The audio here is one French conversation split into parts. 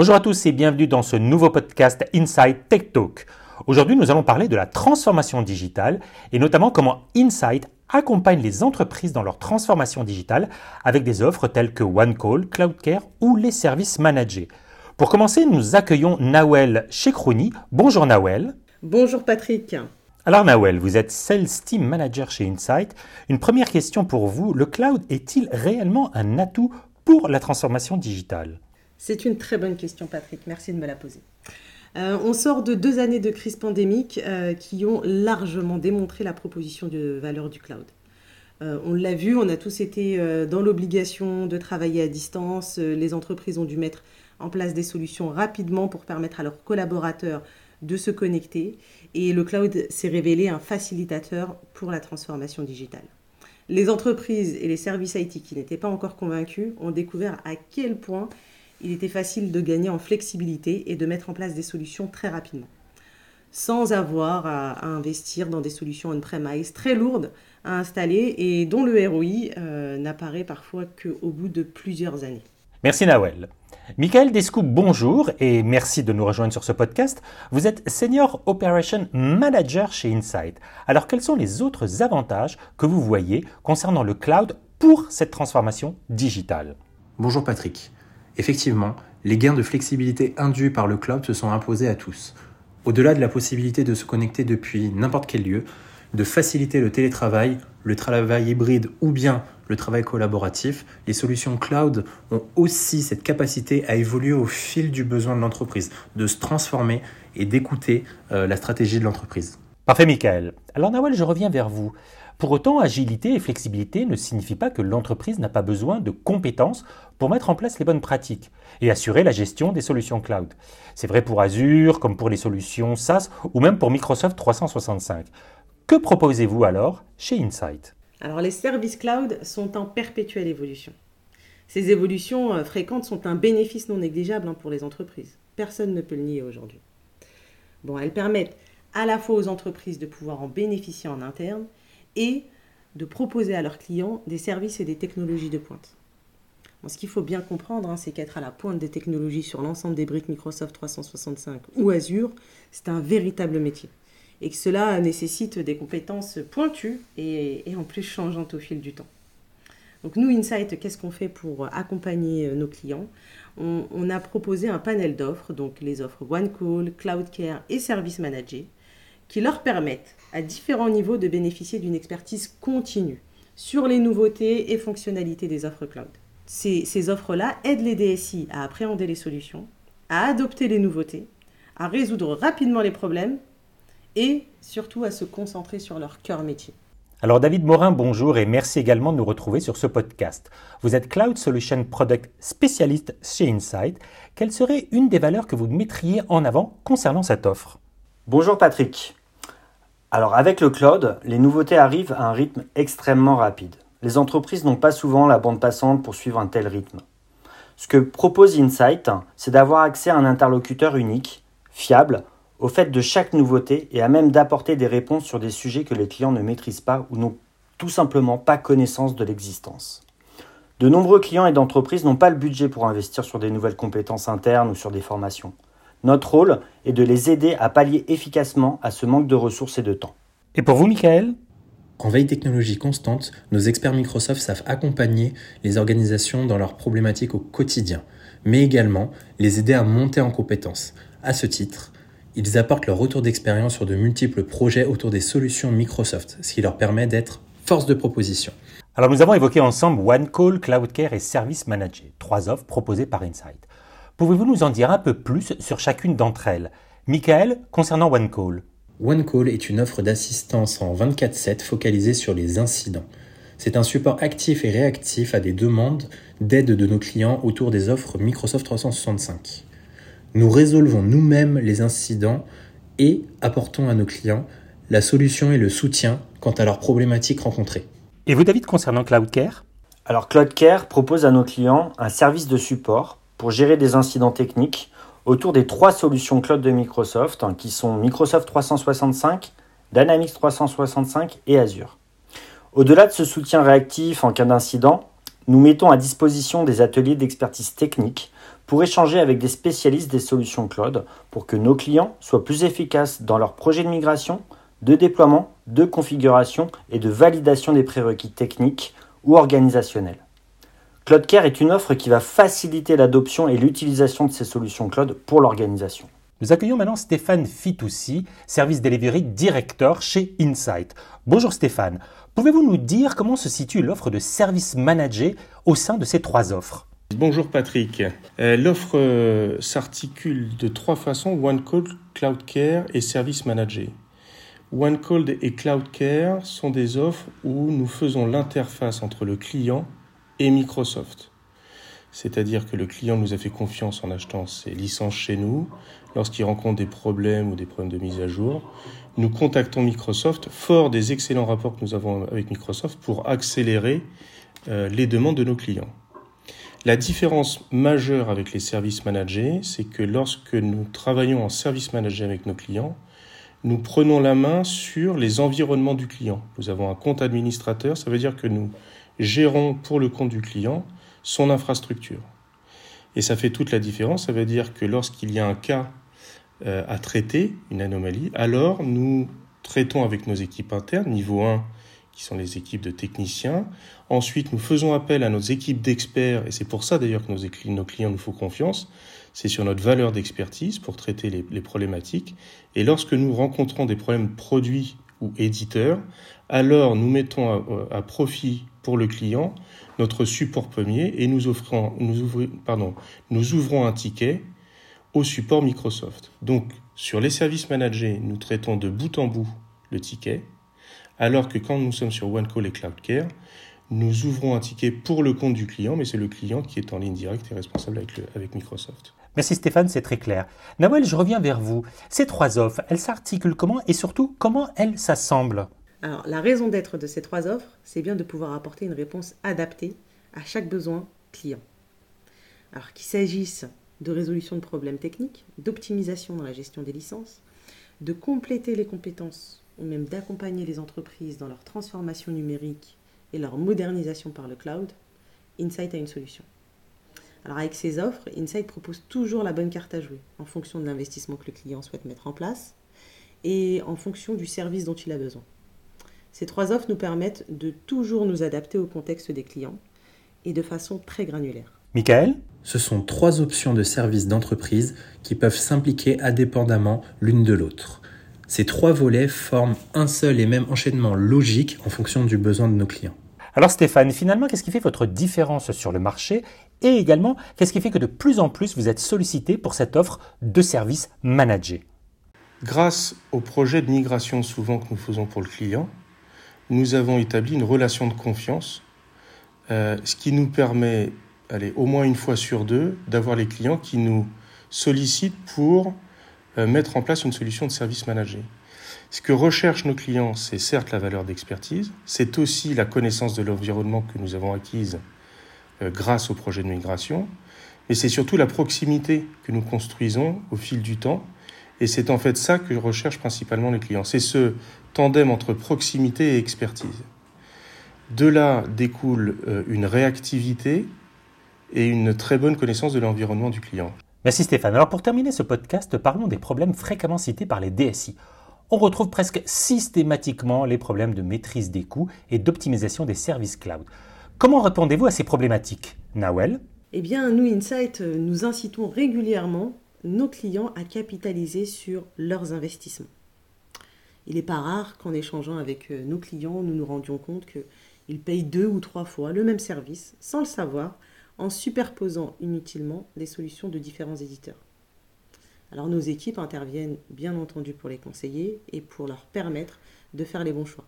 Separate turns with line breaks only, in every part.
Bonjour à tous et bienvenue dans ce nouveau podcast Inside Tech Talk. Aujourd'hui, nous allons parler de la transformation digitale et notamment comment Insight accompagne les entreprises dans leur transformation digitale avec des offres telles que OneCall, CloudCare ou les services managés. Pour commencer, nous accueillons Nawel Chekrouni. Bonjour Nawel.
Bonjour Patrick.
Alors Nawel, vous êtes Sales Team Manager chez Insight. Une première question pour vous, le cloud est-il réellement un atout pour la transformation digitale?
C'est une très bonne question, Patrick. Merci de me la poser. Euh, on sort de deux années de crise pandémique euh, qui ont largement démontré la proposition de valeur du cloud. Euh, on l'a vu, on a tous été dans l'obligation de travailler à distance. les entreprises ont dû mettre en place des solutions rapidement pour permettre à leurs collaborateurs de se connecter. Et le cloud s'est révélé un facilitateur pour la transformation digitale. Les entreprises et les services IT qui n'étaient pas encore convaincus ont découvert à quel point il était facile de gagner en flexibilité et de mettre en place des solutions très rapidement, sans avoir à, investir dans des solutions on-premise très lourdes à installer et dont le ROI euh, n'apparaît parfois qu'au bout de plusieurs années.
Merci Nawel. Michael Descoup, bonjour et merci de nous rejoindre sur ce podcast. Vous êtes Senior Operation Manager chez Insight. Alors quels sont les autres avantages que vous voyez concernant le cloud pour cette transformation digitale?
Bonjour Patrick. Effectivement, les gains de flexibilité induits par le cloud se sont imposés à tous. Au-delà de la possibilité de se connecter depuis n'importe quel lieu, de faciliter le télétravail, le travail hybride ou bien le travail collaboratif, les solutions cloud ont aussi cette capacité à évoluer au fil du besoin de l'entreprise, de se transformer et d'écouter euh, la stratégie de l'entreprise.
Parfait, Michael. Alors, Nawal, je reviens vers vous. Pour autant, agilité et flexibilité ne signifient pas que l'entreprise n'a pas besoin de compétences pour mettre en place les bonnes pratiques et assurer la gestion des solutions cloud. C'est vrai pour Azure, comme pour les solutions SaaS ou même pour Microsoft 365. Que proposez-vous alors chez Insight?
Alors les services cloud sont en perpétuelle évolution. Ces évolutions euh, fréquentes sont un bénéfice non négligeable hein, pour les entreprises. Personne ne peut le nier aujourd'hui. Bon, elles permettent à la fois aux entreprises de pouvoir en bénéficier en interne et de proposer à leurs clients des services et des technologies de pointe. ce qu'il faut bien comprendre, hein, c'est qu'être à la pointe des technologies sur l'ensemble des briques Microsoft 365 ou Azure, c'est un véritable métier. Et que cela nécessite des compétences pointues et, en plus changeantes au fil du temps. Donc nous, Insight, qu'est-ce qu'on fait pour accompagner euh, nos clients? On, on, a proposé un panel d'offres, donc les offres OneCall, CloudCare et Service Manager, qui leur permettent à différents niveaux de bénéficier d'une expertise continue sur les nouveautés et fonctionnalités des offres cloud. Ces, ces offres-là aident les DSI à appréhender les solutions, à adopter les nouveautés, à résoudre rapidement les problèmes et surtout à se concentrer sur leur cœur métier.
Alors David Morin, bonjour et merci également de nous retrouver sur ce podcast. Vous êtes Cloud Solution Product spécialiste chez Insight. Quelle serait une des valeurs que vous mettriez en avant concernant cette offre?
Bonjour Patrick. Alors avec le cloud, les nouveautés arrivent à un rythme extrêmement rapide. Les entreprises n'ont pas souvent la bande passante pour suivre un tel rythme. Ce que propose Insight, c'est d'avoir accès à un interlocuteur unique, fiable, au fait de chaque nouveauté et à même d'apporter des réponses sur des sujets que les clients ne maîtrisent pas ou n'ont tout simplement pas connaissance de l'existence. De nombreux clients et d'entreprises n'ont pas le budget pour investir sur des nouvelles compétences internes ou sur des formations. Notre rôle est de les aider à pallier efficacement à ce manque de ressources et de temps.
Et pour vous, Michael?
En veille technologie constante, nos experts Microsoft savent accompagner les organisations dans leurs problématiques au quotidien, mais également les aider à monter en compétences. À ce titre, ils apportent leur retour d'expérience sur de multiples projets autour des solutions Microsoft, ce qui leur permet d'être force de proposition.
Alors nous avons évoqué ensemble OneCall, CloudCare et Service Manager, trois offres proposées par Insight. Pouvez-vous nous en dire un peu plus sur chacune d'entre elles? Michael, concernant OneCall.
OneCall est une offre d'assistance en 24-7 focalisée sur les incidents. C'est un support actif et réactif à des demandes d'aide de nos clients autour des offres Microsoft 365. Nous résolvons nous-mêmes les incidents et apportons à nos clients la solution et le soutien quant à leurs problématiques rencontrées.
Et vous, David, concernant CloudCare?
Alors, CloudCare propose à nos clients un service de support pour gérer des incidents techniques autour des trois solutions cloud de Microsoft, hein, qui sont Microsoft 365, Dynamics 365 et Azure. Au-delà de ce soutien réactif en cas d'incident, nous mettons à disposition des ateliers d'expertise technique pour échanger avec des spécialistes des solutions cloud pour que nos clients soient plus efficaces dans leurs projets de migration, de déploiement, de configuration et de validation des prérequis techniques ou organisationnels. CloudCare est une offre qui va faciliter l'adoption et l'utilisation de ces solutions cloud pour l'organisation.
Nous accueillons maintenant Stéphane Fitoussi, Service Delivery Director chez Insight. Bonjour Stéphane, pouvez-vous nous dire comment se situe l'offre de Service Manager au sein de ces trois offres?
Bonjour Patrick. Euh, l'offre euh, s'articule de trois façons, OneCall, CloudCare et Service Manager. OneCall et CloudCare sont des offres où nous faisons l'interface entre le client Microsoft. C'est-à-dire que le client nous a fait confiance en achetant ses licences chez nous. Lorsqu'il rencontre des problèmes ou des problèmes de mise à jour, nous contactons Microsoft, fort des excellents rapports que nous avons avec Microsoft, pour accélérer euh, les demandes de nos clients. La différence majeure avec les services managés, c'est que lorsque nous travaillons en service managé avec nos clients, nous prenons la main sur les environnements du client. Nous avons un compte administrateur, ça veut dire que nous gérons pour le compte du client son infrastructure. Et ça fait toute la différence, ça veut dire que lorsqu'il y a un cas euh, à traiter, une anomalie, alors nous traitons avec nos équipes internes, niveau 1, qui sont les équipes de techniciens. Ensuite, nous faisons appel à nos équipes d'experts, et c'est pour ça d'ailleurs que nos, nos clients nous font confiance, c'est sur notre valeur d'expertise pour traiter les, problématiques. Et lorsque nous rencontrons des problèmes produits ou éditeurs, alors nous mettons à, profit pour le client notre support premier et nous, offrons, nous, ouvrons un ticket au support Microsoft. Donc sur les services managés, nous traitons de bout en bout le ticket, alors que quand nous sommes sur OneCall et CloudCare, nous ouvrons un ticket pour le compte du client, mais c'est le client qui est en ligne directe et responsable avec, avec Microsoft.
Merci Stéphane, c'est très clair. Nawel, je reviens vers vous. Ces trois offres, elles s'articulent comment et surtout comment elles s'assemblent?
Alors, la raison d'être de ces trois offres, c'est bien de pouvoir apporter une réponse adaptée à chaque besoin client. Alors qu'il s'agisse de résolution de problèmes techniques, d'optimisation dans la gestion des licences, de compléter les compétences ou même d'accompagner les entreprises dans leur transformation numérique et leur modernisation par le cloud, Insight a une solution. Alors avec ces offres, Insight propose toujours la bonne carte à jouer en fonction de l'investissement que le client souhaite mettre en place et en fonction du service dont il a besoin. Ces trois offres nous permettent de toujours nous adapter au contexte des clients et de façon très granulaire.
Michael?
Ce sont trois options de services d'entreprise qui peuvent s'impliquer indépendamment l'une de l'autre. Ces trois volets forment un seul et même enchaînement logique en fonction du besoin de nos clients.
Alors Stéphane, finalement, qu'est-ce qui fait votre différence sur le marché et également qu'est-ce qui fait que de plus en plus vous êtes sollicité pour cette offre de services managés
Grâce au projet de migration souvent que nous faisons pour le client, nous avons établi une relation de confiance, euh, ce qui nous permet, allez, au moins une fois sur deux, d'avoir les clients qui nous sollicitent pour euh, mettre en place une solution de service managé. Ce que recherchent nos clients, c'est certes la valeur d'expertise, c'est aussi la connaissance de l'environnement que nous avons acquise euh, grâce au projet de migration, mais c'est surtout la proximité que nous construisons au fil du temps. Et c'est en fait ça que recherchent principalement les clients. C'est ce tandem entre proximité et expertise. De là découle euh, une réactivité et une très bonne connaissance de l'environnement du client.
Merci Stéphane. Alors pour terminer ce podcast, parlons des problèmes fréquemment cités par les DSI on retrouve presque systématiquement les problèmes de maîtrise des coûts et d'optimisation des services cloud. Comment répondez-vous à ces problématiques Nawel?
Eh bien, nous, Insight, nous incitons régulièrement nos clients à capitaliser sur leurs investissements. Il n'est pas rare qu'en échangeant avec euh, nos clients, nous nous rendions compte qu'ils payent deux ou trois fois le même service, sans le savoir, en superposant inutilement les solutions de différents éditeurs. Alors nos équipes interviennent bien entendu pour les conseiller et pour leur permettre de faire les bons choix.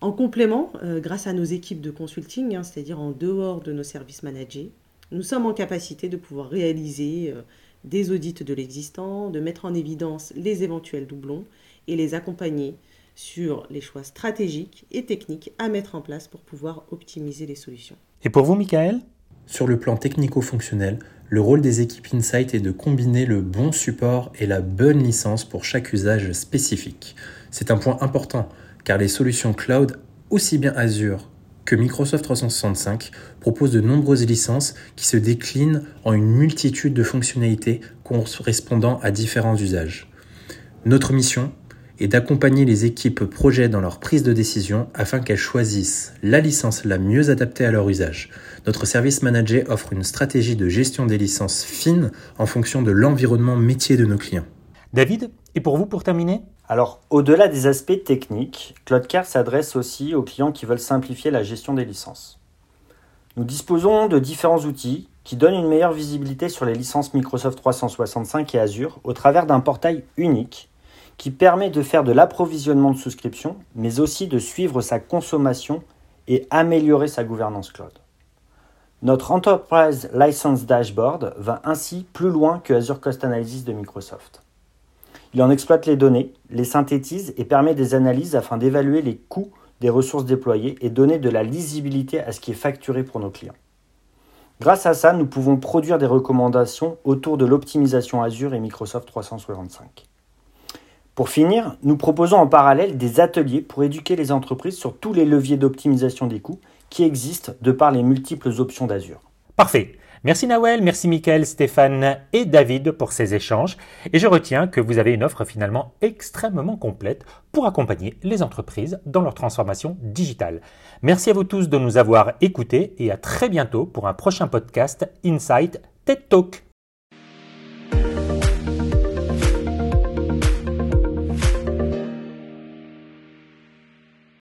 En complément, euh, grâce à nos équipes de consulting, hein, c'est-à-dire en dehors de nos services managés, nous sommes en capacité de pouvoir réaliser euh, des audits de l'existant, de mettre en évidence les éventuels doublons et les accompagner sur les choix stratégiques et techniques à mettre en place pour pouvoir optimiser les solutions.
Et pour vous, Michael?
Sur le plan technico-fonctionnel, le rôle des équipes Insight est de combiner le bon support et la bonne licence pour chaque usage spécifique. C'est un point important car les solutions cloud, aussi bien Azure que Microsoft 365 propose de nombreuses licences qui se déclinent en une multitude de fonctionnalités correspondant à différents usages. Notre mission est d'accompagner les équipes projet dans leur prise de décision afin qu'elles choisissent la licence la mieux adaptée à leur usage. Notre service manager offre une stratégie de gestion des licences fine en fonction de l'environnement métier de nos clients.
David, et pour vous pour terminer?
Alors, au-delà des aspects techniques, CloudCare s'adresse aussi aux clients qui veulent simplifier la gestion des licences. Nous disposons de différents outils qui donnent une meilleure visibilité sur les licences Microsoft 365 et Azure au travers d'un portail unique qui permet de faire de l'approvisionnement de souscription, mais aussi de suivre sa consommation et améliorer sa gouvernance cloud. Notre Enterprise License Dashboard va ainsi plus loin que Azure Cost Analysis de Microsoft. Il en exploite les données, les synthétise et permet des analyses afin d'évaluer les coûts des ressources déployées et donner de la lisibilité à ce qui est facturé pour nos clients. Grâce à ça, nous pouvons produire des recommandations autour de l'optimisation Azure et Microsoft 365. Pour finir, nous proposons en parallèle des ateliers pour éduquer les entreprises sur tous les leviers d'optimisation des coûts qui existent de par les multiples options d'Azure.
Parfait. Merci Nawel, merci Mickaël, Stéphane et David pour ces échanges. Et je retiens que vous avez une offre finalement extrêmement complète pour accompagner les entreprises dans leur transformation digitale. Merci à vous tous de nous avoir écoutés et à très bientôt pour un prochain podcast Insight TED Talk.